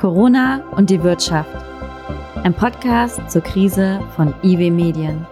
Corona und die Wirtschaft. Ein Podcast zur Krise von IW Medien.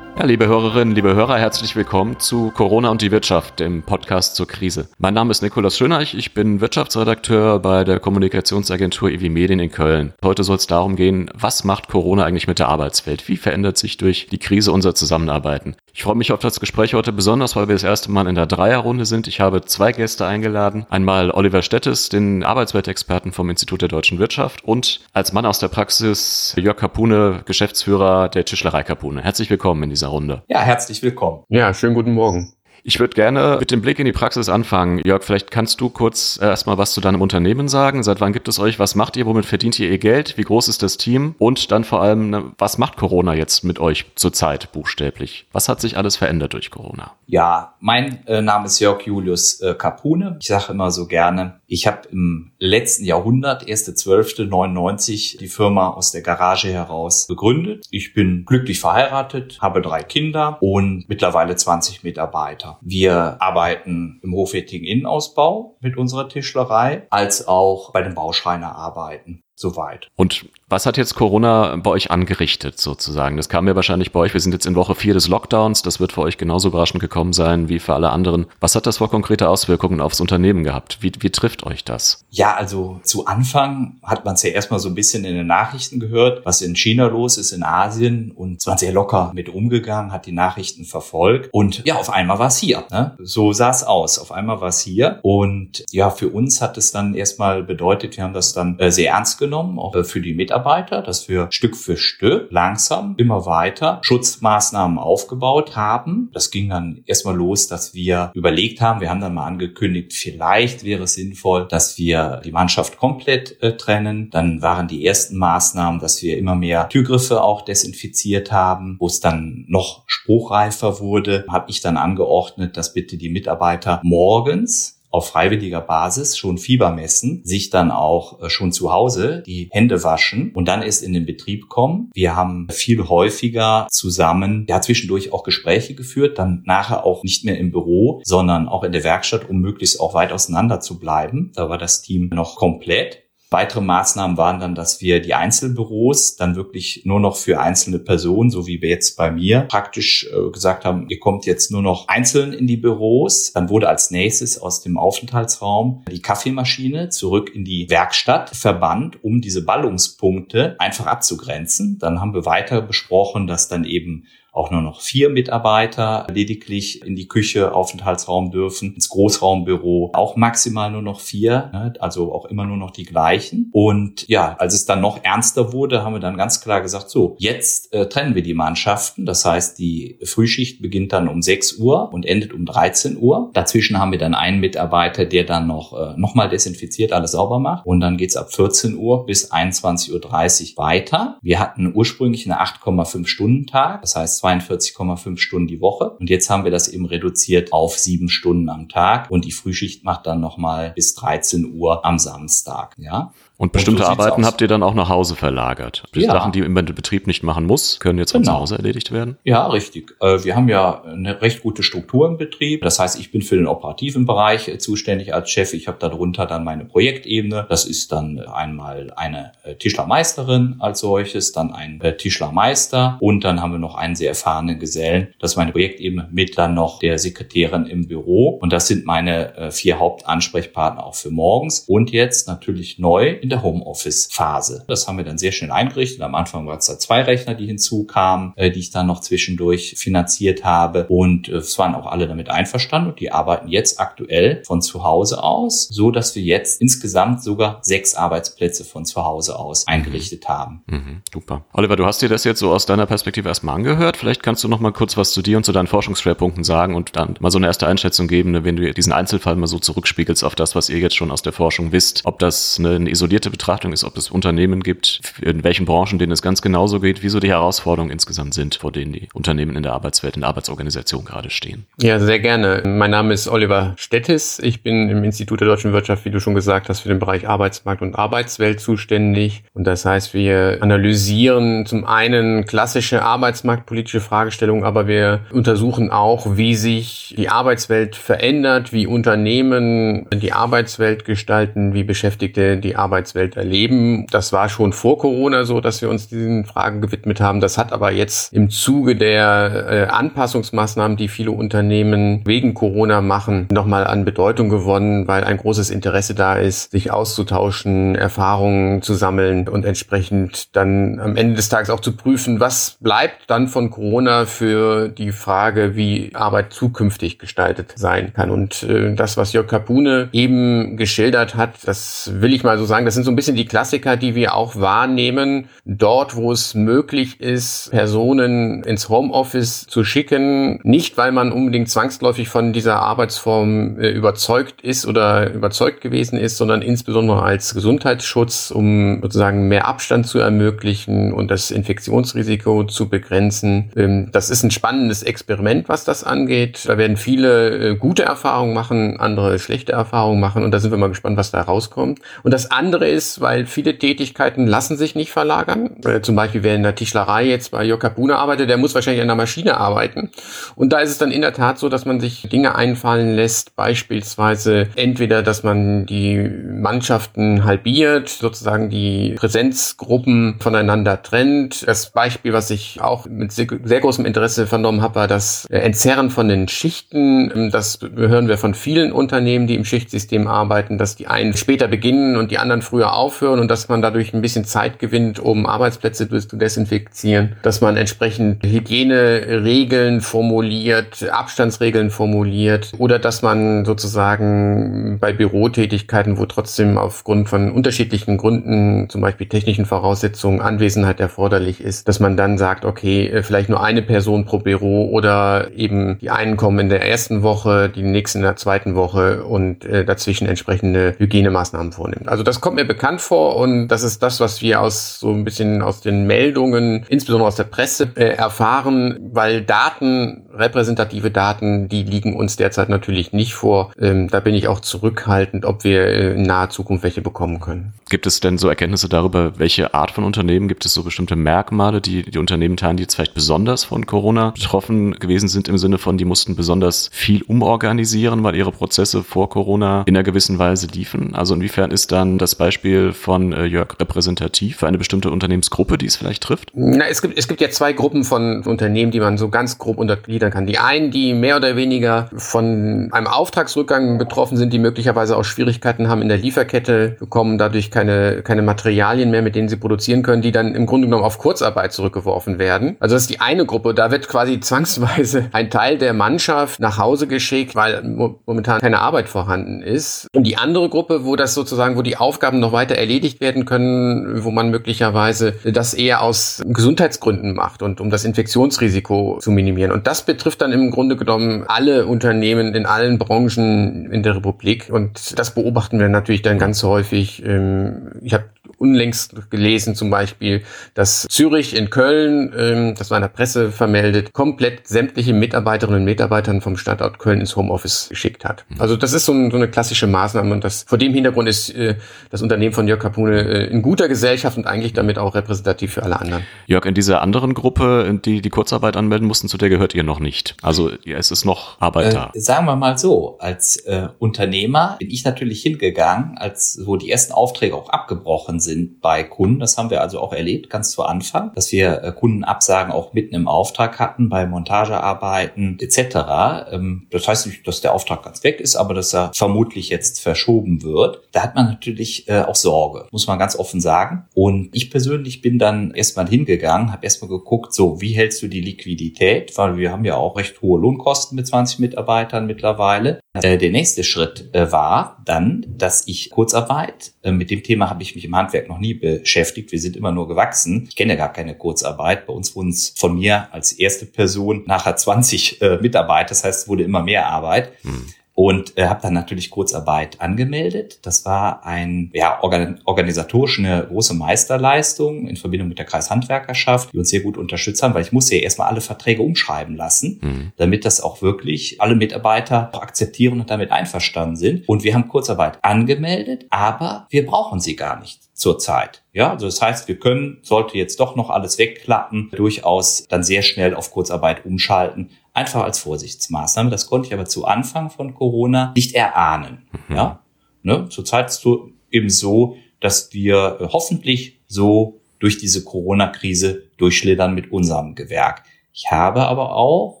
Ja, liebe Hörerinnen, liebe Hörer, herzlich willkommen zu Corona und die Wirtschaft, dem Podcast zur Krise. Mein Name ist Nikolaus Schöneich, ich bin Wirtschaftsredakteur bei der Kommunikationsagentur EW Medien in Köln. Heute soll es darum gehen, was macht Corona eigentlich mit der Arbeitswelt? Wie verändert sich durch die Krise unser Zusammenarbeiten? Ich freue mich auf das Gespräch heute besonders, weil wir das erste Mal in der Dreierrunde sind. Ich habe zwei Gäste eingeladen. Einmal Oliver Stettes, den Arbeitsweltexperten vom Institut der deutschen Wirtschaft und als Mann aus der Praxis Jörg Kapune, Geschäftsführer der Tischlerei Kapune. Herzlich willkommen in dieser Runde. Ja, herzlich willkommen. Ja, schönen guten Morgen. Ich würde gerne mit dem Blick in die Praxis anfangen. Jörg, vielleicht kannst du kurz äh, erstmal was zu deinem Unternehmen sagen. Seit wann gibt es euch? Was macht ihr? Womit verdient ihr ihr Geld? Wie groß ist das Team? Und dann vor allem, ne, was macht Corona jetzt mit euch zurzeit buchstäblich? Was hat sich alles verändert durch Corona? Ja, mein äh, Name ist Jörg Julius äh, Capone. Ich sage immer so gerne, ich habe im letzten Jahrhundert, 1.12.99, die Firma aus der Garage heraus gegründet. Ich bin glücklich verheiratet, habe drei Kinder und mittlerweile 20 Mitarbeiter. Wir arbeiten im hochwertigen Innenausbau mit unserer Tischlerei, als auch bei den Bauschreinerarbeiten soweit. Und was hat jetzt Corona bei euch angerichtet sozusagen? Das kam ja wahrscheinlich bei euch. Wir sind jetzt in Woche vier des Lockdowns. Das wird für euch genauso überraschend gekommen sein wie für alle anderen. Was hat das für konkrete Auswirkungen aufs Unternehmen gehabt? Wie, wie trifft euch das? Ja, also zu Anfang hat man es ja erstmal so ein bisschen in den Nachrichten gehört, was in China los ist, in Asien und es war sehr locker mit umgegangen, hat die Nachrichten verfolgt und ja, auf einmal war es hier. Ne? So sah es aus. Auf einmal war es hier und ja, für uns hat es dann erstmal bedeutet, wir haben das dann äh, sehr ernst genommen, auch äh, für die Mitarbeiter Mitarbeiter, dass wir Stück für Stück langsam immer weiter Schutzmaßnahmen aufgebaut haben. Das ging dann erstmal los, dass wir überlegt haben, wir haben dann mal angekündigt, vielleicht wäre es sinnvoll, dass wir die Mannschaft komplett äh, trennen. Dann waren die ersten Maßnahmen, dass wir immer mehr Türgriffe auch desinfiziert haben, wo es dann noch spruchreifer wurde, habe ich dann angeordnet, dass bitte die Mitarbeiter morgens auf freiwilliger Basis schon Fieber messen, sich dann auch äh, schon zu Hause die Hände waschen und dann erst in den Betrieb kommen. Wir haben viel häufiger zusammen, ja zwischendurch auch Gespräche geführt, dann nachher auch nicht mehr im Büro, sondern auch in der Werkstatt, um möglichst auch weit auseinander zu bleiben. Da war das Team noch komplett. Weitere Maßnahmen waren dann, dass wir die Einzelbüros dann wirklich nur noch für einzelne Personen, so wie wir jetzt bei mir, praktisch äh, gesagt haben, ihr kommt jetzt nur noch einzeln in die Büros. Dann wurde als nächstes aus dem Aufenthaltsraum die Kaffeemaschine zurück in die Werkstatt verbannt, um diese Ballungspunkte einfach abzugrenzen. Dann haben wir weiter besprochen, dass dann eben auch nur noch vier Mitarbeiter lediglich in die Küche, Aufenthaltsraum dürfen, ins Großraumbüro auch maximal nur noch vier, ne? also auch immer nur noch die gleichen. Und ja, als es dann noch ernster wurde, haben wir dann ganz klar gesagt, so, jetzt äh, trennen wir die Mannschaften. Das heißt, die Frühschicht beginnt dann um 6 Uhr und endet um 13 Uhr. Dazwischen haben wir dann einen Mitarbeiter, der dann noch, äh, noch mal desinfiziert, alles sauber macht. Und dann geht's ab 14 Uhr bis 21.30 Uhr weiter. Wir hatten ursprünglich eine 8,5 Stunden Tag. Das heißt, 42,5 Stunden die Woche. Und jetzt haben wir das eben reduziert auf sieben Stunden am Tag. Und die Frühschicht macht dann nochmal bis 13 Uhr am Samstag. Ja. Und bestimmte und so Arbeiten habt ihr dann auch nach Hause verlagert. Die ja. Sachen, die im Betrieb nicht machen muss, können jetzt von genau. zu Hause erledigt werden? Ja, richtig. Äh, wir haben ja eine recht gute Struktur im Betrieb. Das heißt, ich bin für den operativen Bereich äh, zuständig als Chef. Ich habe darunter dann meine Projektebene. Das ist dann einmal eine äh, Tischlermeisterin als solches, dann ein Tischlermeister und dann haben wir noch einen sehr erfahrenen Gesellen. Das ist meine Projektebene mit dann noch der Sekretärin im Büro. Und das sind meine vier Hauptansprechpartner auch für morgens. Und jetzt natürlich neu in der Homeoffice-Phase. Das haben wir dann sehr schnell eingerichtet. Am Anfang waren es da zwei Rechner, die hinzukamen, äh, die ich dann noch zwischendurch finanziert habe. Und äh, es waren auch alle damit einverstanden. Und die arbeiten jetzt aktuell von zu Hause aus, so dass wir jetzt insgesamt sogar sechs Arbeitsplätze von zu Hause aus eingerichtet haben. Mhm, super. Oliver, du hast dir das jetzt so aus deiner Perspektive erstmal angehört. Vielleicht kannst du noch mal kurz was zu dir und zu deinen Forschungsschwerpunkten sagen und dann mal so eine erste Einschätzung geben, wenn du diesen Einzelfall mal so zurückspiegelst auf das, was ihr jetzt schon aus der Forschung wisst, ob das eine isolierte isolierte Betrachtung ist, ob es Unternehmen gibt, in welchen Branchen denen es ganz genauso geht, wieso die Herausforderungen insgesamt sind, vor denen die Unternehmen in der Arbeitswelt, in der Arbeitsorganisation gerade stehen. Ja, sehr gerne. Mein Name ist Oliver Stettis. Ich bin im Institut der deutschen Wirtschaft, wie du schon gesagt hast, für den Bereich Arbeitsmarkt und Arbeitswelt zuständig. Und das heißt, wir analysieren zum einen klassische arbeitsmarktpolitische Fragestellungen, aber wir untersuchen auch, wie sich die Arbeitswelt verändert, wie Unternehmen die Arbeitswelt gestalten, wie Beschäftigte die Arbeitswelt Arbeitswelt erleben. Das war schon vor Corona so, dass wir uns diesen Fragen gewidmet haben. Das hat aber jetzt im Zuge der äh, Anpassungsmaßnahmen, die viele Unternehmen wegen Corona machen, nochmal an Bedeutung gewonnen, weil ein großes Interesse da ist, sich auszutauschen, Erfahrungen zu sammeln und entsprechend dann am Ende des Tages auch zu prüfen, was bleibt dann von Corona für die Frage, wie Arbeit zukünftig gestaltet sein kann. Und äh, das, was Jörg Kapune eben geschildert hat, das will ich mal so sagen, das sind so ein bisschen die Klassiker, die wir auch wahrnehmen. Dort, wo es möglich ist, Personen ins Homeoffice zu schicken, nicht weil man unbedingt zwangsläufig von dieser Arbeitsform äh, überzeugt ist oder überzeugt gewesen ist, sondern insbesondere als Gesundheitsschutz, um sozusagen mehr Abstand zu ermöglichen und das Infektionsrisiko zu begrenzen. Ähm, das ist ein spannendes Experiment, was das angeht. Da werden viele äh, gute Erfahrungen machen, andere schlechte Erfahrungen machen und da sind wir mal gespannt, was da rauskommt. Und das andere ist, weil viele Tätigkeiten lassen sich nicht verlagern. Äh, zum Beispiel, wer in der Tischlerei jetzt bei Jokabuna arbeitet, der muss wahrscheinlich an der Maschine arbeiten. Und da ist es dann in der Tat so, dass man sich Dinge einfallen lässt, beispielsweise entweder, dass man die Mannschaften halbiert, sozusagen die Präsenzgruppen voneinander trennt. Das Beispiel, was ich auch mit sehr, sehr großem Interesse vernommen habe, war das Entzerren von den Schichten. Das hören wir von vielen Unternehmen, die im Schichtsystem arbeiten, dass die einen später beginnen und die anderen früher aufhören und dass man dadurch ein bisschen Zeit gewinnt, um Arbeitsplätze zu desinfizieren, dass man entsprechend Hygieneregeln formuliert, Abstandsregeln formuliert oder dass man sozusagen bei Bürotätigkeiten, wo trotzdem aufgrund von unterschiedlichen Gründen, zum Beispiel technischen Voraussetzungen, Anwesenheit erforderlich ist, dass man dann sagt, okay, vielleicht nur eine Person pro Büro oder eben die einen kommen in der ersten Woche, die nächsten in der zweiten Woche und äh, dazwischen entsprechende Hygienemaßnahmen vornimmt. Also das kommt mir bekannt vor und das ist das, was wir aus so ein bisschen aus den Meldungen, insbesondere aus der Presse, äh, erfahren, weil Daten, repräsentative Daten, die liegen uns derzeit natürlich nicht vor. Ähm, da bin ich auch zurückhaltend, ob wir äh, in naher Zukunft welche bekommen können. Gibt es denn so Erkenntnisse darüber, welche Art von Unternehmen, gibt es so bestimmte Merkmale, die die Unternehmen teilen, die jetzt vielleicht besonders von Corona betroffen gewesen sind, im Sinne von, die mussten besonders viel umorganisieren, weil ihre Prozesse vor Corona in einer gewissen Weise liefen? Also inwiefern ist dann das Beispiel von äh, Jörg repräsentativ für eine bestimmte Unternehmensgruppe, die es vielleicht trifft? Na, es gibt, es gibt ja zwei Gruppen von Unternehmen, die man so ganz grob untergliedern kann. Die einen, die mehr oder weniger von einem Auftragsrückgang betroffen sind, die möglicherweise auch Schwierigkeiten haben in der Lieferkette, bekommen dadurch keine, keine Materialien mehr, mit denen sie produzieren können, die dann im Grunde genommen auf Kurzarbeit zurückgeworfen werden. Also das ist die eine Gruppe. Da wird quasi zwangsweise ein Teil der Mannschaft nach Hause geschickt, weil momentan keine Arbeit vorhanden ist. Und die andere Gruppe, wo das sozusagen, wo die Aufgaben noch weiter erledigt werden können, wo man möglicherweise das eher aus Gesundheitsgründen macht und um das Infektionsrisiko zu minimieren. Und das betrifft dann im Grunde genommen alle Unternehmen in allen Branchen in der Republik. Und das beobachten wir natürlich dann ganz häufig. Ähm, ich habe unlängst gelesen zum Beispiel, dass Zürich in Köln, ähm, das war in der Presse vermeldet, komplett sämtliche Mitarbeiterinnen und Mitarbeitern vom Standort Köln ins Homeoffice geschickt hat. Also das ist so, ein, so eine klassische Maßnahme und das vor dem Hintergrund ist äh, das Unternehmen von Jörg Kapune äh, in guter Gesellschaft und eigentlich damit auch repräsentativ für alle anderen. Jörg, in dieser anderen Gruppe, die die Kurzarbeit anmelden mussten, zu der gehört ihr noch nicht. Also ja, es ist noch Arbeit da. Äh, sagen wir mal so, als äh, Unternehmer bin ich natürlich hingegangen, als so die ersten Aufträge auch abgebrochen sind bei Kunden. Das haben wir also auch erlebt, ganz zu Anfang, dass wir äh, Kundenabsagen auch mitten im Auftrag hatten bei Montagearbeiten etc. Ähm, das heißt nicht, dass der Auftrag ganz weg ist, aber dass er vermutlich jetzt verschoben wird. Da hat man natürlich äh, auch Sorge, muss man ganz offen sagen. Und ich persönlich bin dann erstmal hingegangen, habe erstmal geguckt, so wie hältst du die Liquidität, weil wir haben ja auch recht hohe Lohnkosten mit 20 Mitarbeitern mittlerweile. Äh, der nächste Schritt war dann, dass ich Kurzarbeit, mit dem Thema habe ich mich im Handwerk noch nie beschäftigt. Wir sind immer nur gewachsen. Ich kenne gar keine Kurzarbeit. Bei uns wurden es von mir als erste Person nachher 20 Mitarbeiter. Das heißt, es wurde immer mehr Arbeit. Hm und äh, habe dann natürlich Kurzarbeit angemeldet. Das war ein ja organ organisatorisch eine große Meisterleistung in Verbindung mit der Kreishandwerkerschaft, die uns sehr gut unterstützt haben, weil ich musste ja erstmal alle Verträge umschreiben lassen, mhm. damit das auch wirklich alle Mitarbeiter akzeptieren und damit einverstanden sind. Und wir haben Kurzarbeit angemeldet, aber wir brauchen sie gar nicht zurzeit. Ja, also das heißt, wir können, sollte jetzt doch noch alles wegklappen, durchaus dann sehr schnell auf Kurzarbeit umschalten einfach als Vorsichtsmaßnahme. Das konnte ich aber zu Anfang von Corona nicht erahnen. Mhm. Ja, ne? zurzeit ist es eben so, dass wir äh, hoffentlich so durch diese Corona-Krise durchschlittern mit unserem Gewerk. Ich habe aber auch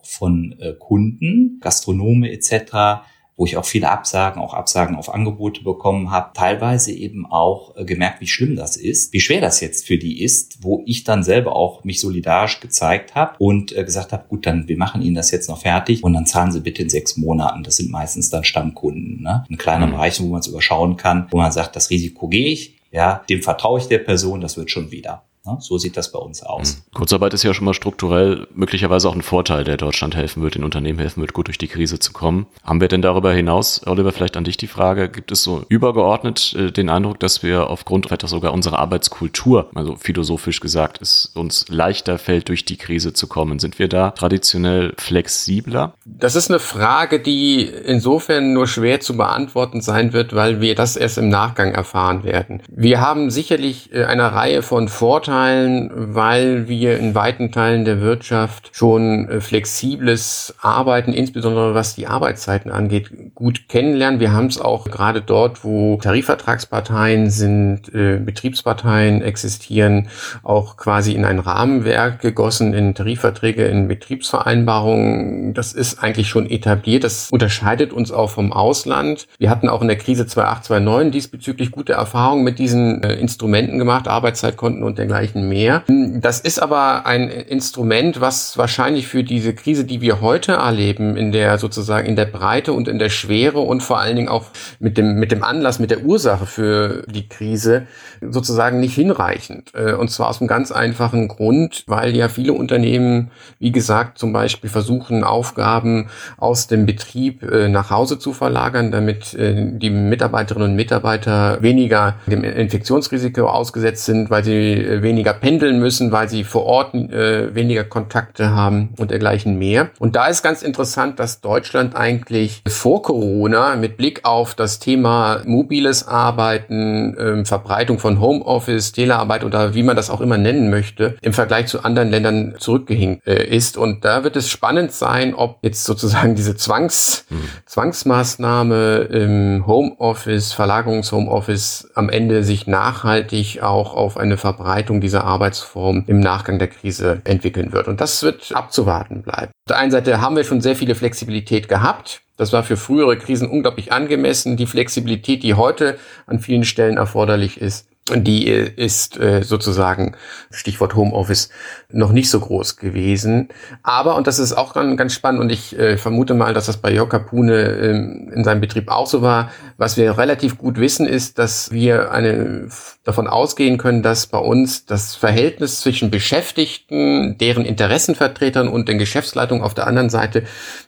von äh, Kunden, Gastronome etc., wo ich auch viele Absagen, auch Absagen auf Angebote bekommen habe, teilweise eben auch äh, gemerkt, wie schlimm das ist, wie schwer das jetzt für die ist, wo ich dann selber auch mich solidarisch gezeigt habe und äh, gesagt habe, gut, dann wir machen Ihnen das jetzt noch fertig und dann zahlen Sie bitte in sechs Monaten. Das sind meistens dann Stammkunden, ne? ein kleiner mhm. Bereich, wo man es überschauen kann, wo man sagt, das Risiko gehe ich, ja, dem vertraue ich der Person, das wird schon wieder. Ne? So sieht das bei uns aus. Hm. Kurzarbeit ist ja schon mal strukturell möglicherweise auch ein Vorteil, der Deutschland helfen wird, den Unternehmen helfen wird, gut durch die Krise zu kommen. Haben wir denn darüber hinaus, Oliver, vielleicht an dich die Frage, gibt es so übergeordnet äh, den Eindruck, dass wir aufgrund vielleicht sogar unserer Arbeitskultur, also philosophisch gesagt, es uns leichter fällt, durch die Krise zu kommen? Sind wir da traditionell flexibler? Das ist eine Frage, die insofern nur schwer zu beantworten sein wird, weil wir das erst im Nachgang erfahren werden. Wir haben sicherlich äh, eine Reihe von Vorteilen, Vorteilen, weil wir in weiten Teilen der Wirtschaft schon äh, flexibles Arbeiten, insbesondere was die Arbeitszeiten angeht, gut kennenlernen. Wir haben es auch gerade dort, wo Tarifvertragsparteien sind, äh, Betriebsparteien existieren, auch quasi in ein Rahmenwerk gegossen, in Tarifverträge, in Betriebsvereinbarungen. Das ist eigentlich schon etabliert. Das unterscheidet uns auch vom Ausland. Wir hatten auch in der Krise 2008, 2009 diesbezüglich gute Erfahrungen mit diesen äh, Instrumenten gemacht, Arbeitszeitkonten und dergleichen dergleichen mehr. Das ist aber ein Instrument, was wahrscheinlich für diese Krise, die wir heute erleben, in der sozusagen in der Breite und in der Schwere und vor allen Dingen auch mit dem, mit dem Anlass, mit der Ursache für die Krise sozusagen nicht hinreichend. Äh, und zwar aus einem ganz einfachen Grund, weil ja viele Unternehmen, wie gesagt, zum Beispiel versuchen, Aufgaben aus dem Betrieb äh, nach Hause zu verlagern, damit äh, die Mitarbeiterinnen und Mitarbeiter weniger dem Infektionsrisiko ausgesetzt sind, weil sie weniger pendeln müssen, weil sie vor Ort äh, weniger Kontakte haben und dergleichen mehr. Und da ist ganz interessant, dass Deutschland eigentlich vor Corona mit Blick auf das Thema mobiles Arbeiten, äh, Verbreitung von Homeoffice, Telearbeit oder wie man das auch immer nennen möchte, im Vergleich zu anderen Ländern zurückgehinkt äh, ist. Und da wird es spannend sein, ob jetzt sozusagen diese Zwangs, mhm. Zwangsmaßnahme im Homeoffice, Verlagerungs-Homeoffice am Ende sich nachhaltig auch auf eine Verbreitung Entwicklung dieser Arbeitsform im Nachgang der Krise entwickeln wird. Und das wird abzuwarten bleiben. Auf der einen Seite haben wir schon sehr viele Flexibilität gehabt. Das war für frühere Krisen unglaublich angemessen. Die Flexibilität, die heute an vielen Stellen erforderlich ist, die ist äh, sozusagen, Stichwort Homeoffice, noch nicht so groß gewesen. Aber, und das ist auch ganz, ganz spannend, und ich äh, vermute mal, dass das bei Jörg Kapune äh, in seinem Betrieb auch so war, was wir relativ gut wissen, ist, dass wir eine, davon ausgehen können, dass bei uns das Verhältnis zwischen Beschäftigten, deren Interessenvertretern und den Geschäftsleitungen auf der anderen Seite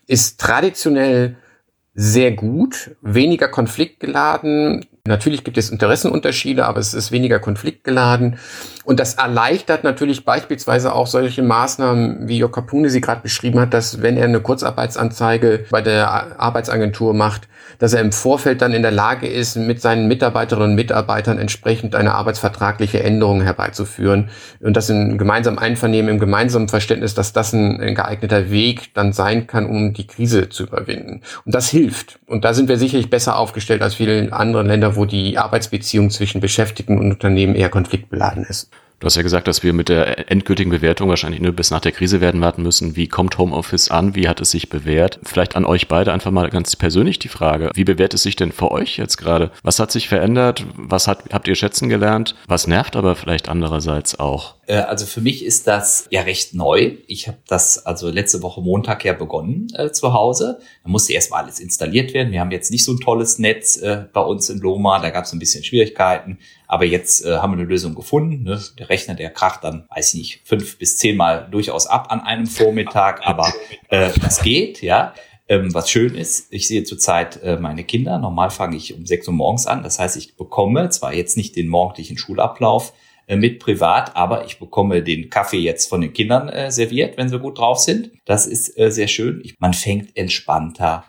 ist traditionell sehr gut, weniger konfliktgeladen, Natürlich gibt es Interessenunterschiede, aber es ist weniger konfliktgeladen. Und das erleichtert natürlich beispielsweise auch solche Maßnahmen, wie Jörg Capune sie gerade beschrieben hat, dass wenn er eine Kurzarbeitsanzeige bei der Arbeitsagentur macht, dass er im Vorfeld dann in der Lage ist, mit seinen Mitarbeiterinnen und Mitarbeitern entsprechend eine arbeitsvertragliche Änderung herbeizuführen. Und das in gemeinsamem Einvernehmen, im gemeinsamen Verständnis, dass das ein geeigneter Weg dann sein kann, um die Krise zu überwinden. Und das hilft. Und da sind wir sicherlich besser aufgestellt als viele andere Länder, wo die Arbeitsbeziehung zwischen Beschäftigten und Unternehmen eher konfliktbeladen ist. Du hast ja gesagt, dass wir mit der endgültigen Bewertung wahrscheinlich nur bis nach der Krise werden warten müssen. Wie kommt Homeoffice an? Wie hat es sich bewährt? Vielleicht an euch beide einfach mal ganz persönlich die Frage. Wie bewährt es sich denn für euch jetzt gerade? Was hat sich verändert? Was hat, habt ihr schätzen gelernt? Was nervt aber vielleicht andererseits auch? Äh, also für mich ist das ja recht neu. Ich habe das also letzte Woche Montag ja begonnen äh, zu Hause. Da musste erstmal alles installiert werden. Wir haben jetzt nicht so ein tolles Netz äh, bei uns in Loma. Da gab es ein bisschen Schwierigkeiten. Aber jetzt äh, haben wir eine Lösung gefunden. Ne? Der Rechner, der kracht dann, weiß ich nicht, fünf bis zehnmal durchaus ab an einem Vormittag. Aber äh, das geht, ja. Ähm, was schön ist, ich sehe zurzeit meine Kinder. Normal fange ich um sechs Uhr morgens an. Das heißt, ich bekomme zwar jetzt nicht den morgendlichen Schulablauf mit privat, aber ich bekomme den Kaffee jetzt von den Kindern äh, serviert, wenn sie gut drauf sind. Das ist äh, sehr schön. Ich, man fängt entspannter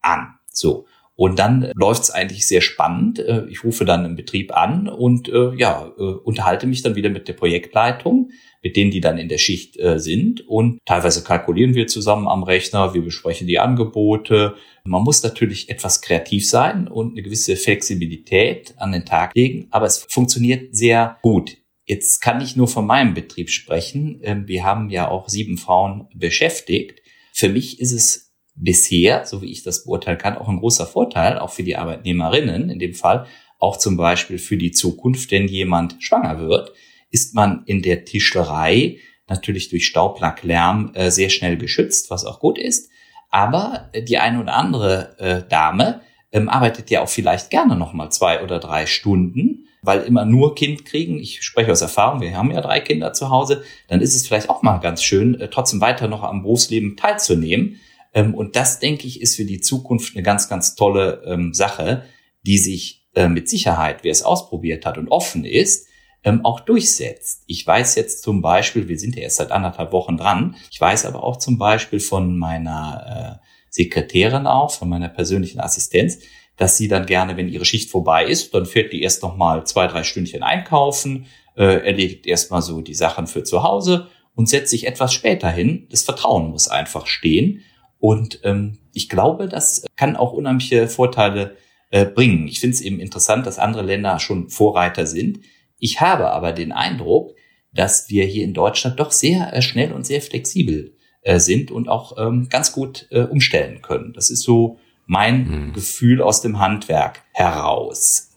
an. So. Und dann läuft es eigentlich sehr spannend. Äh, ich rufe dann im Betrieb an und äh, ja, äh, unterhalte mich dann wieder mit der Projektleitung, mit denen die dann in der Schicht äh, sind. Und teilweise kalkulieren wir zusammen am Rechner, wir besprechen die Angebote. Man muss natürlich etwas kreativ sein und eine gewisse Flexibilität an den Tag legen, aber es funktioniert sehr gut. Jetzt kann ich nur von meinem Betrieb sprechen. Ähm, wir haben ja auch sieben Frauen beschäftigt. Für mich ist es bisher, so wie ich das beurteilen kann, auch ein großer Vorteil, auch für die Arbeitnehmerinnen in dem Fall, auch zum Beispiel für die Zukunft, wenn jemand schwanger wird, ist man in der Tischlerei natürlich durch Staublack, Lärm äh, sehr schnell geschützt, was auch gut ist. Aber die eine oder andere äh, Dame ähm, arbeitet ja auch vielleicht gerne noch mal zwei oder drei Stunden, weil immer nur Kind kriegen. Ich spreche aus Erfahrung, wir haben ja drei Kinder zu Hause. Dann ist es vielleicht auch mal ganz schön, äh, trotzdem weiter noch am Berufsleben teilzunehmen ähm, und das, denke ich, ist für die Zukunft eine ganz, ganz tolle ähm, Sache, die sich äh, mit Sicherheit, wer es ausprobiert hat und offen ist, ähm, auch durchsetzt. Ich weiß jetzt zum Beispiel, wir sind ja erst seit anderthalb Wochen dran, ich weiß aber auch zum Beispiel von meiner äh, Sekretärin auch, von meiner persönlichen Assistenz, dass sie dann gerne, wenn ihre Schicht vorbei ist, dann fährt die erst noch mal zwei, drei Stündchen einkaufen, äh, erledigt erstmal so die Sachen für zu Hause und setzt sich etwas später hin. Das Vertrauen muss einfach stehen. Und ähm, ich glaube, das kann auch unheimliche Vorteile äh, bringen. Ich finde es eben interessant, dass andere Länder schon Vorreiter sind. Ich habe aber den Eindruck, dass wir hier in Deutschland doch sehr äh, schnell und sehr flexibel äh, sind und auch ähm, ganz gut äh, umstellen können. Das ist so mein hm. Gefühl aus dem Handwerk heraus.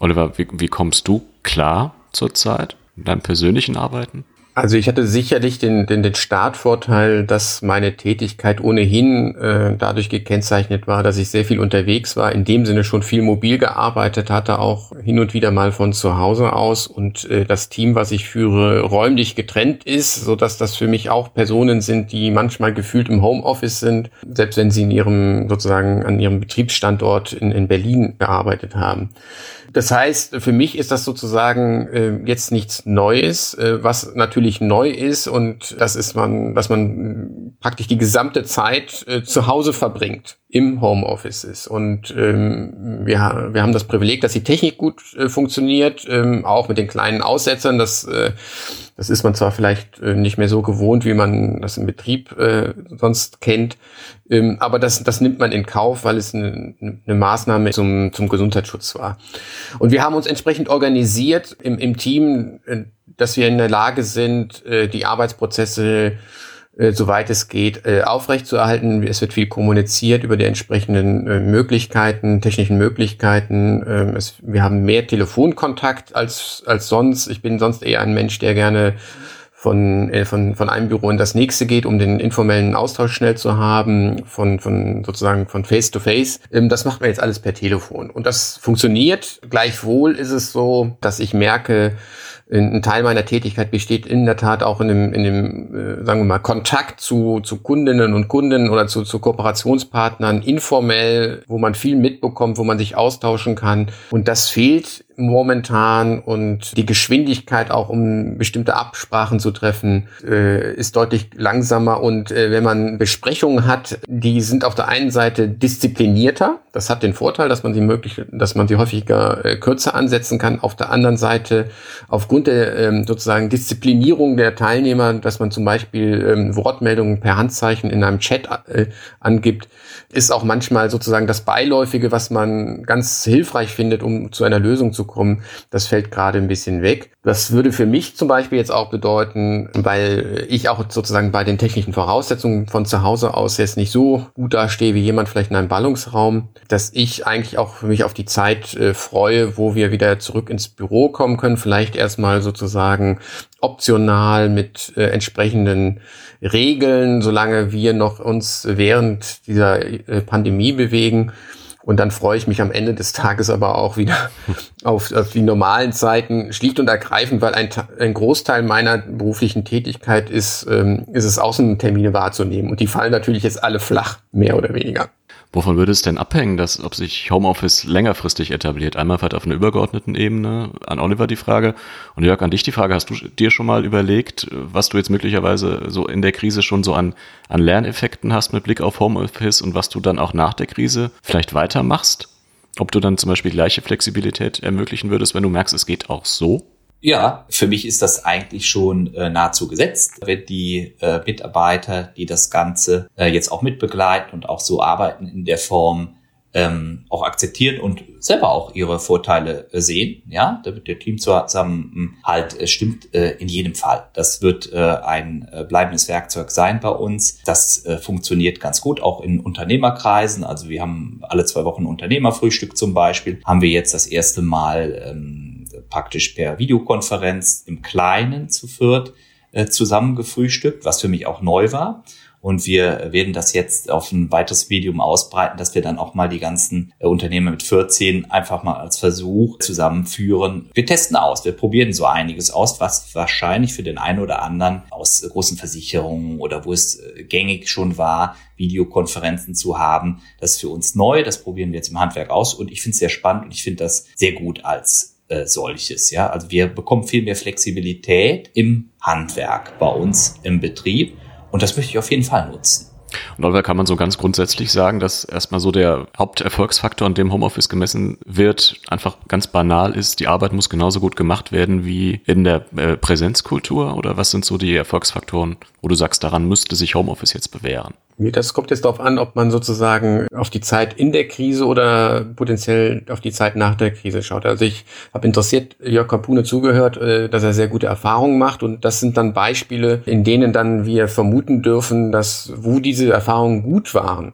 Oliver, wie, wie kommst du klar zurzeit in deinem persönlichen Arbeiten? Also ich hatte sicherlich den, den, den Startvorteil, dass meine Tätigkeit ohnehin äh, dadurch gekennzeichnet war, dass ich sehr viel unterwegs war, in dem Sinne schon viel mobil gearbeitet hatte, auch hin und wieder mal von zu Hause aus und äh, das Team, was ich führe, räumlich getrennt ist, so dass das für mich auch Personen sind, die manchmal gefühlt im Homeoffice sind, selbst wenn sie in ihrem sozusagen an ihrem Betriebsstandort in, in Berlin gearbeitet haben. Das heißt, für mich ist das sozusagen äh, jetzt nichts Neues, äh, was natürlich neu ist und das ist man, dass man praktisch die gesamte Zeit äh, zu Hause verbringt im Homeoffice ist. Und ähm, wir, wir haben das Privileg, dass die Technik gut äh, funktioniert, ähm, auch mit den kleinen Aussetzern. Das, äh, das ist man zwar vielleicht äh, nicht mehr so gewohnt, wie man das im Betrieb äh, sonst kennt, ähm, aber das, das nimmt man in Kauf, weil es eine, eine Maßnahme zum, zum Gesundheitsschutz war. Und wir haben uns entsprechend organisiert im, im Team, äh, dass wir in der Lage sind, äh, die Arbeitsprozesse äh, soweit es geht, äh, aufrechtzuerhalten. Es wird viel kommuniziert über die entsprechenden äh, Möglichkeiten, technischen Möglichkeiten. Ähm, es, wir haben mehr Telefonkontakt als, als sonst. Ich bin sonst eher ein Mensch, der gerne von, äh, von, von einem Büro in das nächste geht, um den informellen Austausch schnell zu haben, von, von sozusagen von Face to Face. Ähm, das macht man jetzt alles per Telefon. Und das funktioniert. Gleichwohl ist es so, dass ich merke, ein Teil meiner Tätigkeit besteht in der Tat auch in dem, in dem äh, sagen wir mal, Kontakt zu, zu Kundinnen und Kunden oder zu, zu Kooperationspartnern informell, wo man viel mitbekommt, wo man sich austauschen kann. Und das fehlt momentan und die Geschwindigkeit auch, um bestimmte Absprachen zu treffen, äh, ist deutlich langsamer. Und äh, wenn man Besprechungen hat, die sind auf der einen Seite disziplinierter. Das hat den Vorteil, dass man sie möglich, dass man sie häufiger äh, kürzer ansetzen kann. Auf der anderen Seite, aufgrund der ähm, sozusagen Disziplinierung der Teilnehmer, dass man zum Beispiel ähm, Wortmeldungen per Handzeichen in einem Chat äh, angibt, ist auch manchmal sozusagen das Beiläufige, was man ganz hilfreich findet, um zu einer Lösung zu kommen. Das fällt gerade ein bisschen weg. Das würde für mich zum Beispiel jetzt auch bedeuten, weil ich auch sozusagen bei den technischen Voraussetzungen von zu Hause aus jetzt nicht so gut dastehe wie jemand vielleicht in einem Ballungsraum, dass ich eigentlich auch mich auf die Zeit äh, freue, wo wir wieder zurück ins Büro kommen können, vielleicht erstmal sozusagen optional mit äh, entsprechenden Regeln, solange wir noch uns während dieser äh, Pandemie bewegen. Und dann freue ich mich am Ende des Tages aber auch wieder auf, auf die normalen Zeiten, schlicht und ergreifend, weil ein, ein Großteil meiner beruflichen Tätigkeit ist, ähm, ist es, Außentermine wahrzunehmen. Und die fallen natürlich jetzt alle flach, mehr oder weniger. Wovon würde es denn abhängen, dass, ob sich Homeoffice längerfristig etabliert? Einmal halt auf einer übergeordneten Ebene, an Oliver die Frage. Und Jörg, an dich die Frage, hast du dir schon mal überlegt, was du jetzt möglicherweise so in der Krise schon so an, an Lerneffekten hast mit Blick auf Homeoffice und was du dann auch nach der Krise vielleicht weitermachst? Ob du dann zum Beispiel gleiche Flexibilität ermöglichen würdest, wenn du merkst, es geht auch so? Ja, für mich ist das eigentlich schon äh, nahezu gesetzt, wenn die äh, Mitarbeiter, die das Ganze äh, jetzt auch mitbegleiten und auch so arbeiten in der Form, ähm, auch akzeptieren und selber auch ihre Vorteile äh, sehen. Ja, da wird der Team zusammen halt äh, stimmt äh, in jedem Fall. Das wird äh, ein äh, bleibendes Werkzeug sein bei uns. Das äh, funktioniert ganz gut, auch in Unternehmerkreisen. Also wir haben alle zwei Wochen Unternehmerfrühstück zum Beispiel. Haben wir jetzt das erste Mal ähm, praktisch per Videokonferenz im Kleinen zu viert äh, zusammen gefrühstückt, was für mich auch neu war. Und wir werden das jetzt auf ein weiteres Medium ausbreiten, dass wir dann auch mal die ganzen äh, Unternehmen mit 14 einfach mal als Versuch zusammenführen. Wir testen aus, wir probieren so einiges aus, was wahrscheinlich für den einen oder anderen aus äh, großen Versicherungen oder wo es äh, gängig schon war, Videokonferenzen zu haben. Das ist für uns neu, das probieren wir jetzt im Handwerk aus und ich finde es sehr spannend und ich finde das sehr gut als äh, solches. Ja, also wir bekommen viel mehr Flexibilität im Handwerk bei uns im Betrieb und das möchte ich auf jeden Fall nutzen. Und Oliver, kann man so ganz grundsätzlich sagen, dass erstmal so der Haupterfolgsfaktor, an dem Homeoffice gemessen wird, einfach ganz banal ist, die Arbeit muss genauso gut gemacht werden wie in der äh, Präsenzkultur? Oder was sind so die Erfolgsfaktoren, wo du sagst, daran müsste sich Homeoffice jetzt bewähren? Das kommt jetzt darauf an, ob man sozusagen auf die Zeit in der Krise oder potenziell auf die Zeit nach der Krise schaut. Also ich habe interessiert Jörg Kapune zugehört, äh, dass er sehr gute Erfahrungen macht und das sind dann Beispiele, in denen dann wir vermuten dürfen, dass wo diese Erfahrungen gut waren,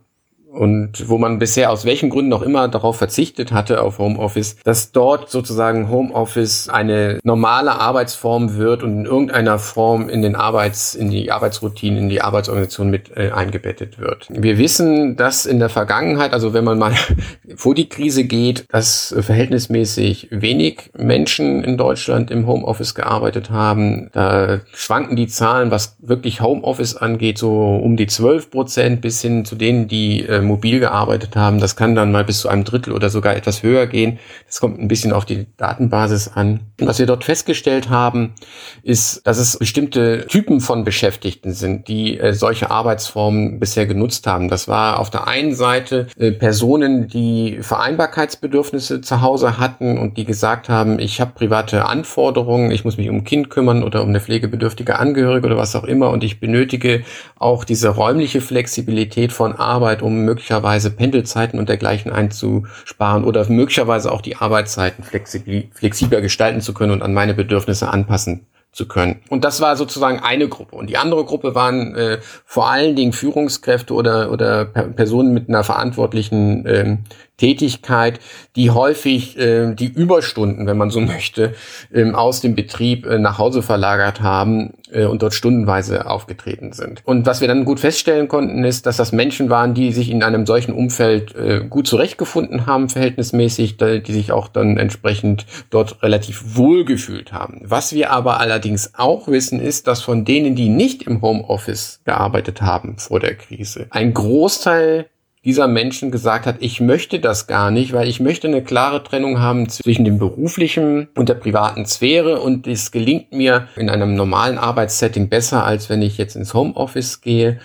und wo man bisher aus welchen Gründen auch immer darauf verzichtet hatte auf Homeoffice, dass dort sozusagen Homeoffice eine normale Arbeitsform wird und in irgendeiner Form in den Arbeits in die Arbeitsroutine, in die Arbeitsorganisation mit äh, eingebettet wird. Wir wissen, dass in der Vergangenheit, also wenn man mal vor die Krise geht, dass verhältnismäßig wenig Menschen in Deutschland im Homeoffice gearbeitet haben. Da schwanken die Zahlen, was wirklich Homeoffice angeht, so um die 12 Prozent bis hin zu denen, die äh, mobil gearbeitet haben. Das kann dann mal bis zu einem Drittel oder sogar etwas höher gehen. Das kommt ein bisschen auf die Datenbasis an. Und was wir dort festgestellt haben, ist, dass es bestimmte Typen von Beschäftigten sind, die äh, solche Arbeitsformen bisher genutzt haben. Das war auf der einen Seite äh, Personen, die Vereinbarkeitsbedürfnisse zu Hause hatten und die gesagt haben, ich habe private Anforderungen, ich muss mich um ein Kind kümmern oder um eine pflegebedürftige Angehörige oder was auch immer und ich benötige auch diese räumliche Flexibilität von Arbeit, um möglicherweise Pendelzeiten und dergleichen einzusparen oder möglicherweise auch die Arbeitszeiten flexibler gestalten zu können und an meine Bedürfnisse anpassen zu können. Und das war sozusagen eine Gruppe. Und die andere Gruppe waren äh, vor allen Dingen Führungskräfte oder, oder Personen mit einer verantwortlichen ähm, Tätigkeit, die häufig äh, die Überstunden, wenn man so möchte, ähm, aus dem Betrieb äh, nach Hause verlagert haben äh, und dort stundenweise aufgetreten sind. Und was wir dann gut feststellen konnten, ist, dass das Menschen waren, die sich in einem solchen Umfeld äh, gut zurechtgefunden haben, verhältnismäßig, die sich auch dann entsprechend dort relativ wohl gefühlt haben. Was wir aber allerdings auch wissen, ist, dass von denen, die nicht im Homeoffice gearbeitet haben vor der Krise, ein Großteil dieser Menschen gesagt hat, ich möchte das gar nicht, weil ich möchte eine klare Trennung haben zwischen dem beruflichen und der privaten Sphäre und es gelingt mir in einem normalen Arbeitssetting besser, als wenn ich jetzt ins Homeoffice gehe.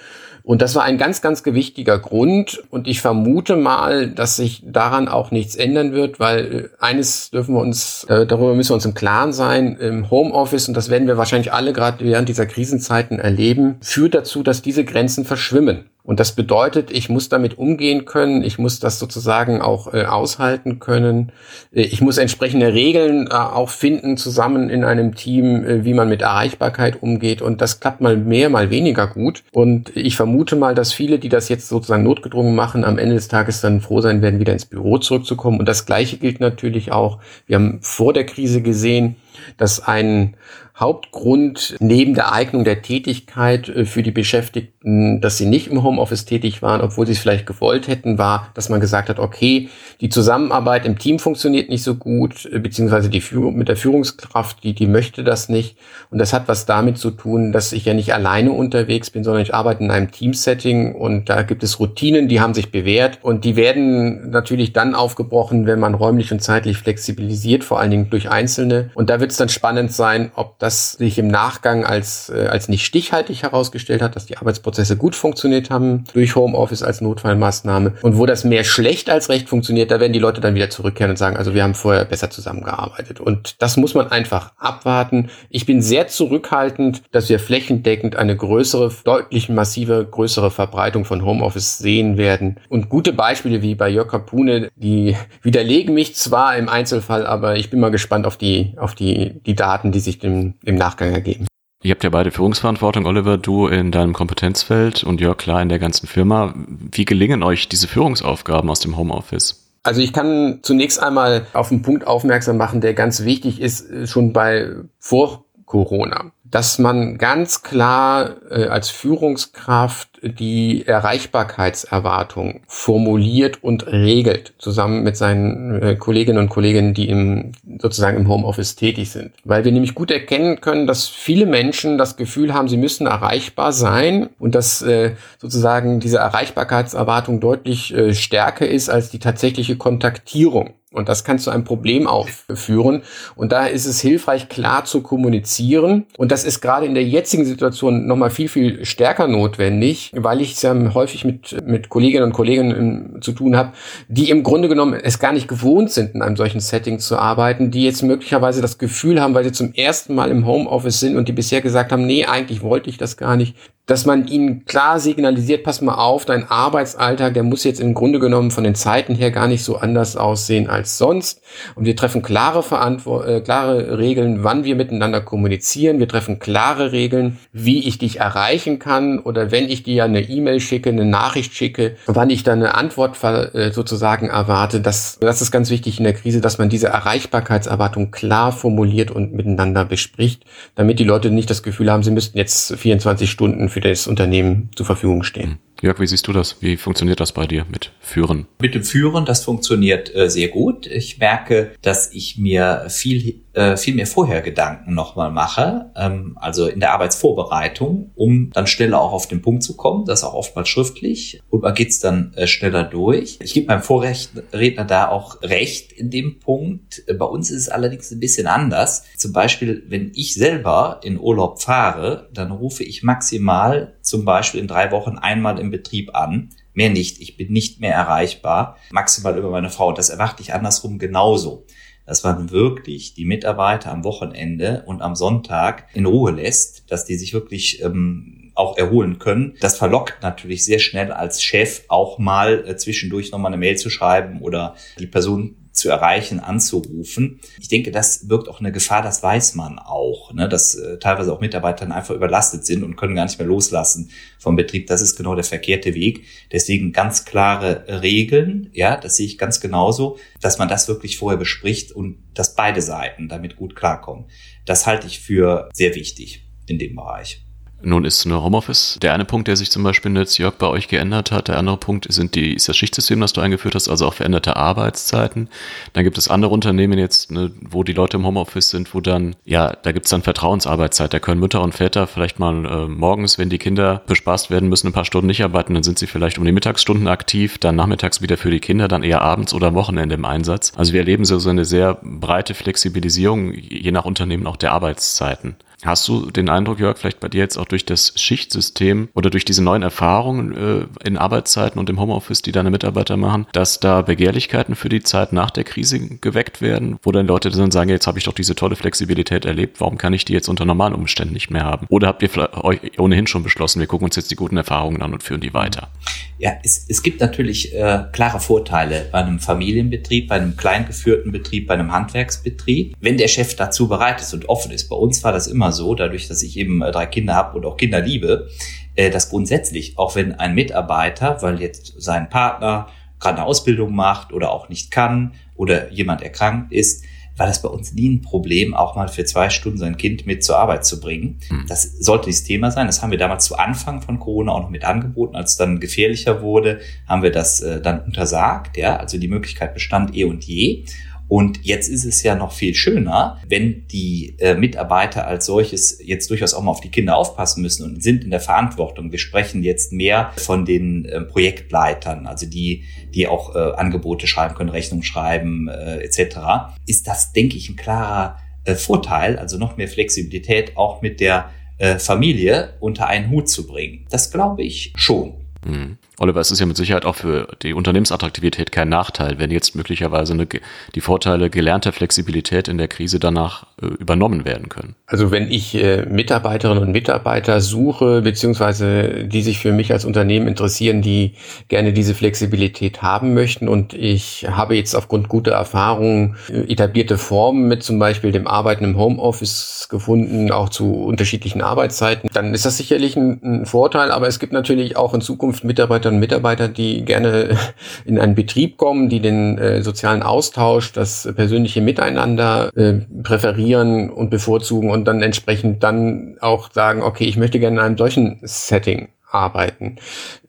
Und das war ein ganz, ganz gewichtiger Grund. Und ich vermute mal, dass sich daran auch nichts ändern wird, weil äh, eines dürfen wir uns, äh, darüber müssen wir uns im Klaren sein, im Homeoffice, und das werden wir wahrscheinlich alle gerade während dieser Krisenzeiten erleben, führt dazu, dass diese Grenzen verschwimmen. Und das bedeutet, ich muss damit umgehen können, ich muss das sozusagen auch äh, aushalten können. Äh, ich muss entsprechende Regeln äh, auch finden zusammen in einem Team, äh, wie man mit Erreichbarkeit umgeht. Und das klappt mal mehr, mal weniger gut. Und ich vermute mal, dass viele, die das jetzt sozusagen notgedrungen machen, am Ende des Tages dann froh sein werden, wieder ins Büro zurückzukommen. Und das Gleiche gilt natürlich auch. Wir haben vor der Krise gesehen, dass ein Hauptgrund neben der Eignung der Tätigkeit äh, für die Beschäftigten, dass sie nicht im Homeoffice tätig waren, obwohl sie es vielleicht gewollt hätten, war, dass man gesagt hat, okay, die Zusammenarbeit im Team funktioniert nicht so gut, äh, beziehungsweise die Führung mit der Führungskraft, die, die möchte das nicht. Und das hat was damit zu tun, dass ich ja nicht alleine unterwegs bin, sondern ich arbeite in einem Teamsetting und da gibt es Routinen, die haben sich bewährt und die werden natürlich dann aufgebrochen, wenn man räumlich und zeitlich flexibilisiert, vor allen Dingen durch Einzelne. Und da wird es dann spannend sein, ob das sich im Nachgang als, äh, als nicht stichhaltig herausgestellt hat, dass die Arbeitsprozesse gut funktioniert haben durch Homeoffice als Notfallmaßnahme. Und wo das mehr schlecht als recht funktioniert, da werden die Leute dann wieder zurückkehren und sagen, also wir haben vorher besser zusammengearbeitet. Und das muss man einfach abwarten. Ich bin sehr zurückhaltend, dass wir flächendeckend eine größere, deutlich massive, größere Verbreitung von Homeoffice sehen werden. Und gute Beispiele wie bei Jörg Kapune, die widerlegen mich zwar im Einzelfall, aber ich bin mal gespannt auf die, auf die, die Daten, die sich dem im Nachgang ergeben. Ihr habt ja beide Führungsverantwortung, Oliver, du in deinem Kompetenzfeld und Jörg klar in der ganzen Firma. Wie gelingen euch diese Führungsaufgaben aus dem Homeoffice? Also ich kann zunächst einmal auf einen Punkt aufmerksam machen, der ganz wichtig ist, schon bei vor Corona dass man ganz klar äh, als Führungskraft die Erreichbarkeitserwartung formuliert und regelt, zusammen mit seinen äh, Kolleginnen und Kollegen, die im, sozusagen im Homeoffice tätig sind. Weil wir nämlich gut erkennen können, dass viele Menschen das Gefühl haben, sie müssen erreichbar sein und dass äh, sozusagen diese Erreichbarkeitserwartung deutlich äh, stärker ist als die tatsächliche Kontaktierung. Und das kann zu einem Problem aufführen. Und da ist es hilfreich, klar zu kommunizieren. Und das ist gerade in der jetzigen Situation nochmal viel, viel stärker notwendig, weil ich es ja häufig mit, mit Kolleginnen und Kollegen zu tun habe, die im Grunde genommen es gar nicht gewohnt sind, in einem solchen Setting zu arbeiten, die jetzt möglicherweise das Gefühl haben, weil sie zum ersten Mal im Homeoffice sind und die bisher gesagt haben, nee, eigentlich wollte ich das gar nicht, dass man ihnen klar signalisiert, pass mal auf, dein Arbeitsalltag, der muss jetzt im Grunde genommen von den Zeiten her gar nicht so anders aussehen als sonst. Und wir treffen klare, Verantwort äh, klare Regeln, wann wir miteinander kommunizieren. Wir treffen klare Regeln, wie ich dich erreichen kann oder wenn ich dir eine E-Mail schicke, eine Nachricht schicke, wann ich dann eine Antwort äh, sozusagen erwarte. Das, das ist ganz wichtig in der Krise, dass man diese Erreichbarkeitserwartung klar formuliert und miteinander bespricht, damit die Leute nicht das Gefühl haben, sie müssten jetzt 24 Stunden für das Unternehmen zur Verfügung stehen. Jörg, wie siehst du das? Wie funktioniert das bei dir mit Führen? Mit dem Führen, das funktioniert äh, sehr gut. Ich merke, dass ich mir viel, äh, viel mehr vorher Gedanken nochmal mache, ähm, also in der Arbeitsvorbereitung, um dann schneller auch auf den Punkt zu kommen. Das auch oftmals schriftlich und man geht's dann äh, schneller durch. Ich gebe meinem Vorredner da auch recht in dem Punkt. Bei uns ist es allerdings ein bisschen anders. Zum Beispiel, wenn ich selber in Urlaub fahre, dann rufe ich maximal zum Beispiel in drei Wochen einmal im Betrieb an. Mehr nicht. Ich bin nicht mehr erreichbar. Maximal über meine Frau. Das erwarte ich andersrum genauso. Dass man wirklich die Mitarbeiter am Wochenende und am Sonntag in Ruhe lässt, dass die sich wirklich ähm, auch erholen können. Das verlockt natürlich sehr schnell als Chef auch mal äh, zwischendurch nochmal eine Mail zu schreiben oder die Person zu erreichen, anzurufen. Ich denke, das birgt auch eine Gefahr, das weiß man auch, ne? dass äh, teilweise auch Mitarbeiter einfach überlastet sind und können gar nicht mehr loslassen vom Betrieb. Das ist genau der verkehrte Weg. Deswegen ganz klare Regeln, ja, das sehe ich ganz genauso, dass man das wirklich vorher bespricht und dass beide Seiten damit gut klarkommen. Das halte ich für sehr wichtig in dem Bereich. Nun ist eine Homeoffice der eine Punkt, der sich zum Beispiel jetzt, Jörg, bei euch geändert hat. Der andere Punkt sind die, ist das Schichtsystem, das du eingeführt hast, also auch veränderte Arbeitszeiten. Dann gibt es andere Unternehmen jetzt, ne, wo die Leute im Homeoffice sind, wo dann, ja, da gibt es dann Vertrauensarbeitszeit. Da können Mütter und Väter vielleicht mal äh, morgens, wenn die Kinder bespaßt werden müssen, ein paar Stunden nicht arbeiten, dann sind sie vielleicht um die Mittagsstunden aktiv, dann nachmittags wieder für die Kinder, dann eher abends oder Wochenende im Einsatz. Also wir erleben so, so eine sehr breite Flexibilisierung, je nach Unternehmen auch der Arbeitszeiten. Hast du den Eindruck, Jörg, vielleicht bei dir jetzt auch durch das Schichtsystem oder durch diese neuen Erfahrungen äh, in Arbeitszeiten und im Homeoffice, die deine Mitarbeiter machen, dass da Begehrlichkeiten für die Zeit nach der Krise geweckt werden, wo dann Leute dann sagen, jetzt habe ich doch diese tolle Flexibilität erlebt, warum kann ich die jetzt unter normalen Umständen nicht mehr haben? Oder habt ihr euch ohnehin schon beschlossen, wir gucken uns jetzt die guten Erfahrungen an und führen die weiter? Ja, es, es gibt natürlich äh, klare Vorteile bei einem Familienbetrieb, bei einem kleingeführten Betrieb, bei einem Handwerksbetrieb, wenn der Chef dazu bereit ist und offen ist. Bei uns war das immer so, dadurch, dass ich eben äh, drei Kinder habe und auch Kinder liebe, äh, dass grundsätzlich, auch wenn ein Mitarbeiter, weil jetzt sein Partner gerade eine Ausbildung macht oder auch nicht kann oder jemand erkrankt ist, war das bei uns nie ein Problem, auch mal für zwei Stunden sein Kind mit zur Arbeit zu bringen. Mhm. Das sollte das Thema sein. Das haben wir damals zu Anfang von Corona auch noch mit angeboten. Als es dann gefährlicher wurde, haben wir das äh, dann untersagt. Ja, also die Möglichkeit bestand eh und je. Und jetzt ist es ja noch viel schöner, wenn die äh, Mitarbeiter als solches jetzt durchaus auch mal auf die Kinder aufpassen müssen und sind in der Verantwortung. Wir sprechen jetzt mehr von den äh, Projektleitern, also die, die auch äh, Angebote schreiben können, Rechnungen schreiben äh, etc. Ist das, denke ich, ein klarer äh, Vorteil, also noch mehr Flexibilität auch mit der äh, Familie unter einen Hut zu bringen. Das glaube ich schon. Mhm. Oliver, es ist ja mit Sicherheit auch für die Unternehmensattraktivität kein Nachteil, wenn jetzt möglicherweise eine, die Vorteile gelernter Flexibilität in der Krise danach äh, übernommen werden können. Also wenn ich äh, Mitarbeiterinnen und Mitarbeiter suche, beziehungsweise die sich für mich als Unternehmen interessieren, die gerne diese Flexibilität haben möchten und ich habe jetzt aufgrund guter Erfahrungen äh, etablierte Formen mit zum Beispiel dem Arbeiten im Homeoffice gefunden, auch zu unterschiedlichen Arbeitszeiten, dann ist das sicherlich ein, ein Vorteil, aber es gibt natürlich auch in Zukunft Mitarbeiter, Mitarbeiterinnen und Mitarbeiter, die gerne in einen Betrieb kommen, die den äh, sozialen Austausch, das persönliche Miteinander äh, präferieren und bevorzugen und dann entsprechend dann auch sagen, okay, ich möchte gerne in einem solchen Setting arbeiten.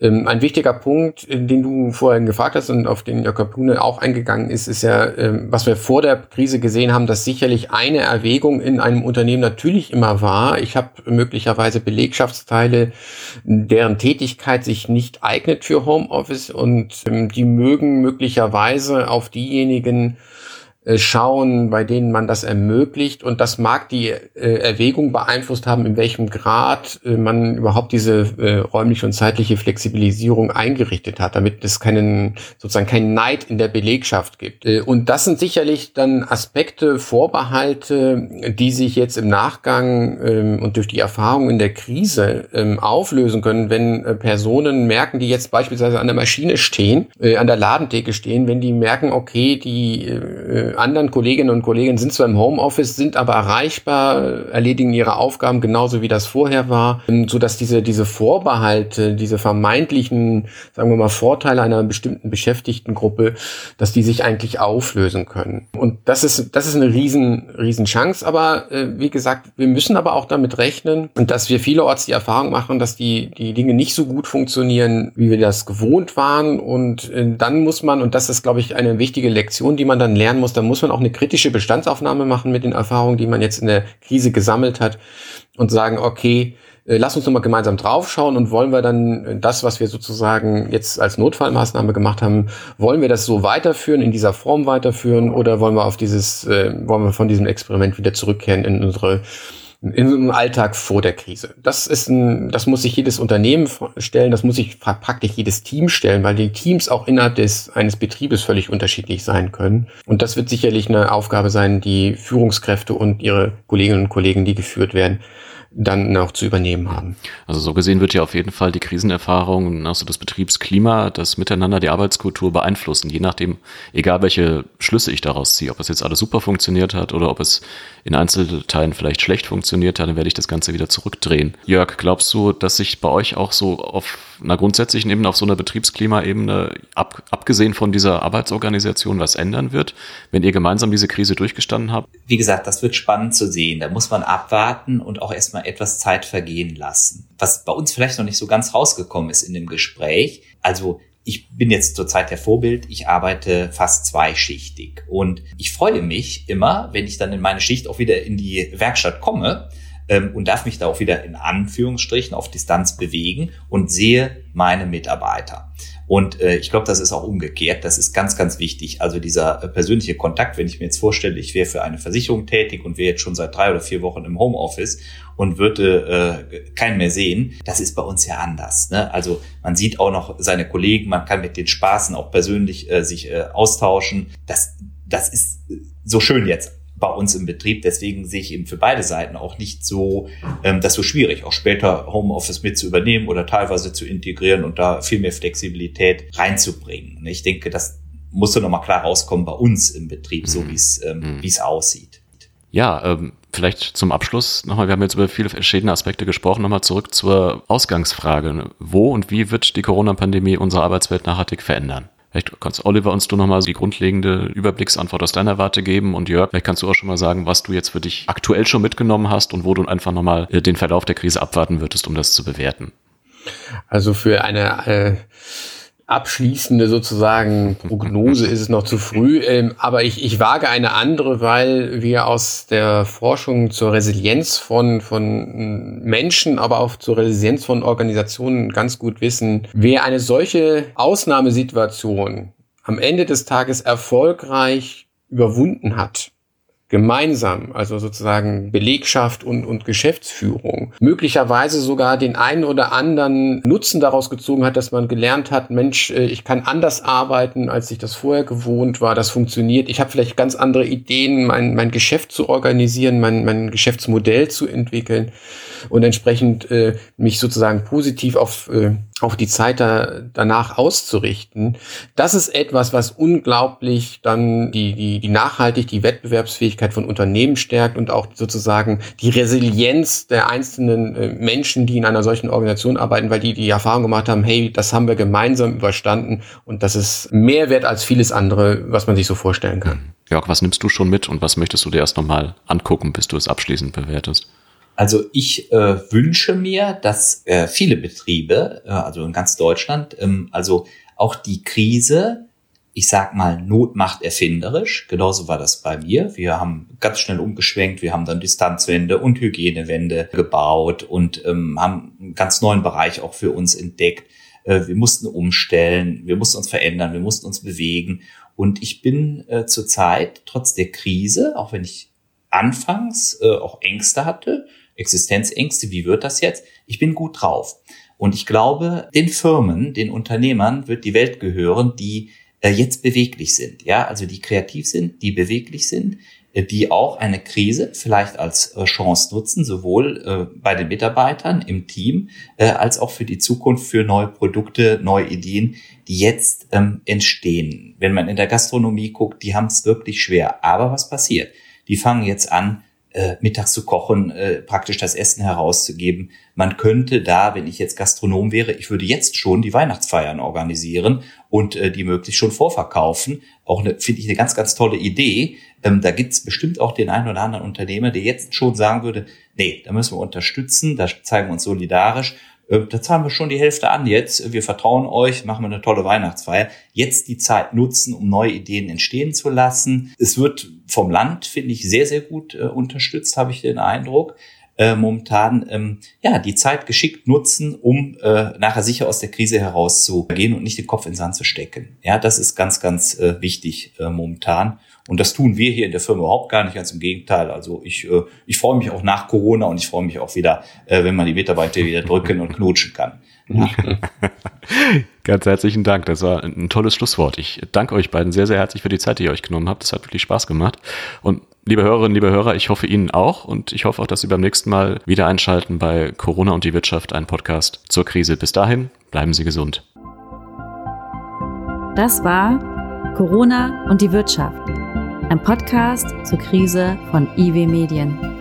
Ähm, ein wichtiger Punkt, den du vorhin gefragt hast und auf den Jörg Kapune auch eingegangen ist, ist ja, ähm, was wir vor der Krise gesehen haben, dass sicherlich eine Erwägung in einem Unternehmen natürlich immer war. Ich habe möglicherweise Belegschaftsteile, deren Tätigkeit sich nicht eignet für Homeoffice und ähm, die mögen möglicherweise auf diejenigen äh, schauen, bei denen man das ermöglicht. Und das mag die äh, Erwägung beeinflusst haben, in welchem Grad äh, man überhaupt diese äh, räumliche und zeitliche Flexibilisierung eingerichtet hat, damit es keinen, sozusagen keinen Neid in der Belegschaft gibt. Äh, und das sind sicherlich dann Aspekte, Vorbehalte, die sich jetzt im Nachgang ähm, und durch die Erfahrung in der Krise ähm, auflösen können, wenn Personen merken, die jetzt beispielsweise an der Maschine stehen, an der Ladentheke stehen, wenn die merken, okay, die anderen Kolleginnen und Kollegen sind zwar im Homeoffice, sind aber erreichbar, erledigen ihre Aufgaben genauso wie das vorher war, ähm, so dass diese, diese Vorbehalte, diese vermeintlichen, sagen wir mal, Vorteile einer bestimmten Beschäftigtengruppe, dass die sich eigentlich auflösen können. Und das ist, das ist eine riesen, riesen Chance. Aber äh, wie gesagt, wir müssen aber auch damit rechnen, dass wir vielerorts die Erfahrung machen, dass die, die Dinge nicht so gut funktionieren, wie wir das gewohnt waren. Und äh, dann muss man, und das ist, glaube ich, eine wichtige Lektion, die man dann lernen muss, dann muss man auch eine kritische Bestandsaufnahme machen mit den Erfahrungen, die man jetzt in der Krise gesammelt hat und sagen, okay, äh, lass uns nochmal gemeinsam draufschauen und wollen wir dann das, was wir sozusagen jetzt als Notfallmaßnahme gemacht haben, wollen wir das so weiterführen, in dieser Form weiterführen oder wollen wir auf dieses, äh, wollen wir von diesem Experiment wieder zurückkehren in unsere in so einem Alltag vor der Krise. Das ist ein, das muss sich jedes Unternehmen stellen, das muss sich praktisch jedes Team stellen, weil die Teams auch innerhalb des, eines Betriebes völlig unterschiedlich sein können. Und das wird sicherlich eine Aufgabe sein, die Führungskräfte und ihre Kolleginnen und Kollegen, die geführt werden, dann auch zu übernehmen haben. Also so gesehen wird ja auf jeden Fall die Krisenerfahrung, also das Betriebsklima, das Miteinander, die Arbeitskultur beeinflussen, je nachdem, egal welche Schlüsse ich daraus ziehe, ob es jetzt alles super funktioniert hat oder ob es in Einzelteilen vielleicht schlecht funktioniert hat, dann werde ich das Ganze wieder zurückdrehen. Jörg, glaubst du, dass sich bei euch auch so auf einer grundsätzlichen Ebene, auf so einer Betriebsklimaebene, ab, abgesehen von dieser Arbeitsorganisation, was ändern wird, wenn ihr gemeinsam diese Krise durchgestanden habt? Wie gesagt, das wird spannend zu sehen. Da muss man abwarten und auch erstmal etwas Zeit vergehen lassen. Was bei uns vielleicht noch nicht so ganz rausgekommen ist in dem Gespräch, also ich bin jetzt zurzeit der Vorbild, ich arbeite fast zweischichtig und ich freue mich immer, wenn ich dann in meine Schicht auch wieder in die Werkstatt komme ähm, und darf mich da auch wieder in Anführungsstrichen auf Distanz bewegen und sehe meine Mitarbeiter. Und äh, ich glaube, das ist auch umgekehrt. Das ist ganz, ganz wichtig. Also dieser äh, persönliche Kontakt, wenn ich mir jetzt vorstelle, ich wäre für eine Versicherung tätig und wäre jetzt schon seit drei oder vier Wochen im Homeoffice und würde äh, keinen mehr sehen, das ist bei uns ja anders. Ne? Also man sieht auch noch seine Kollegen, man kann mit den Spaßen auch persönlich äh, sich äh, austauschen. Das, das ist so schön jetzt bei uns im Betrieb. Deswegen sehe ich eben für beide Seiten auch nicht so ähm, das so schwierig, auch später Homeoffice mit zu übernehmen oder teilweise zu integrieren und da viel mehr Flexibilität reinzubringen. Ich denke, das muss dann nochmal klar rauskommen bei uns im Betrieb, so mhm. wie es ähm, mhm. wie es aussieht. Ja, ähm, vielleicht zum Abschluss nochmal, wir haben jetzt über viele verschiedene Aspekte gesprochen, nochmal zurück zur Ausgangsfrage. Wo und wie wird die Corona-Pandemie unsere Arbeitswelt nachhaltig verändern? Vielleicht kannst Oliver uns du nochmal die grundlegende Überblicksantwort aus deiner Warte geben und Jörg, vielleicht kannst du auch schon mal sagen, was du jetzt für dich aktuell schon mitgenommen hast und wo du einfach nochmal äh, den Verlauf der Krise abwarten würdest, um das zu bewerten. Also für eine äh, abschließende sozusagen Prognose ist es noch zu früh, ähm, aber ich, ich wage eine andere, weil wir aus der Forschung zur Resilienz von, von Menschen, aber auch zur Resilienz von Organisationen ganz gut wissen, wer eine solche Ausnahmesituation am Ende des Tages erfolgreich überwunden hat, gemeinsam, also sozusagen Belegschaft und, und Geschäftsführung, möglicherweise sogar den einen oder anderen Nutzen daraus gezogen hat, dass man gelernt hat, Mensch, äh, ich kann anders arbeiten, als ich das vorher gewohnt war, das funktioniert. Ich habe vielleicht ganz andere Ideen, mein, mein Geschäft zu organisieren, mein, mein Geschäftsmodell zu entwickeln und entsprechend äh, mich sozusagen positiv auf, äh, auf die Zeit da, danach auszurichten. Das ist etwas, was unglaublich dann die, die, die nachhaltig die Wettbewerbsfähigkeit von Unternehmen stärkt und auch sozusagen die Resilienz der einzelnen äh, Menschen, die in einer solchen Organisation arbeiten, weil die die Erfahrung gemacht haben, hey, das haben wir gemeinsam überstanden und das ist mehr wert als vieles andere, was man sich so vorstellen kann. Jörg, was nimmst du schon mit und was möchtest du dir erst nochmal angucken, bis du es abschließend bewertest? Also ich äh, wünsche mir, dass äh, viele Betriebe, äh, also in ganz Deutschland, ähm, also auch die Krise, ich sag mal, Not macht erfinderisch. Genauso war das bei mir. Wir haben ganz schnell umgeschwenkt. Wir haben dann Distanzwände und Hygienewände gebaut und ähm, haben einen ganz neuen Bereich auch für uns entdeckt. Äh, wir mussten umstellen, wir mussten uns verändern, wir mussten uns bewegen. Und ich bin äh, zurzeit, trotz der Krise, auch wenn ich anfangs äh, auch Ängste hatte, Existenzängste, wie wird das jetzt? Ich bin gut drauf. Und ich glaube, den Firmen, den Unternehmern wird die Welt gehören, die äh, jetzt beweglich sind. Ja, also die kreativ sind, die beweglich sind, äh, die auch eine Krise vielleicht als äh, Chance nutzen, sowohl äh, bei den Mitarbeitern im Team äh, als auch für die Zukunft, für neue Produkte, neue Ideen, die jetzt ähm, entstehen. Wenn man in der Gastronomie guckt, die haben es wirklich schwer. Aber was passiert? Die fangen jetzt an, äh, mittags zu kochen, äh, praktisch das Essen herauszugeben. Man könnte da, wenn ich jetzt Gastronom wäre, ich würde jetzt schon die Weihnachtsfeiern organisieren und äh, die möglichst schon vorverkaufen. Auch finde ich eine ganz, ganz tolle Idee. Ähm, da gibt's bestimmt auch den einen oder anderen Unternehmer, der jetzt schon sagen würde, nee, da müssen wir unterstützen, da zeigen wir uns solidarisch da zahlen wir schon die Hälfte an jetzt. Wir vertrauen euch, machen wir eine tolle Weihnachtsfeier. Jetzt die Zeit nutzen, um neue Ideen entstehen zu lassen. Es wird vom Land, finde ich, sehr, sehr gut äh, unterstützt, habe ich den Eindruck. Äh, momentan ähm, ja die Zeit geschickt nutzen, um äh, nachher sicher aus der Krise herauszugehen und nicht den Kopf in den Sand zu stecken. Ja, das ist ganz, ganz äh, wichtig äh, momentan. Und das tun wir hier in der Firma überhaupt gar nicht, ganz im Gegenteil. Also ich, äh, ich freue mich auch nach Corona und ich freue mich auch wieder, äh, wenn man die Mitarbeiter wieder drücken und knutschen kann. Ja. Ganz herzlichen Dank. Das war ein tolles Schlusswort. Ich danke euch beiden sehr, sehr herzlich für die Zeit, die ihr euch genommen habt. Das hat wirklich Spaß gemacht. Und liebe Hörerinnen, liebe Hörer, ich hoffe Ihnen auch. Und ich hoffe auch, dass Sie beim nächsten Mal wieder einschalten bei Corona und die Wirtschaft, ein Podcast zur Krise. Bis dahin, bleiben Sie gesund. Das war Corona und die Wirtschaft ein Podcast zur Krise von IW Medien.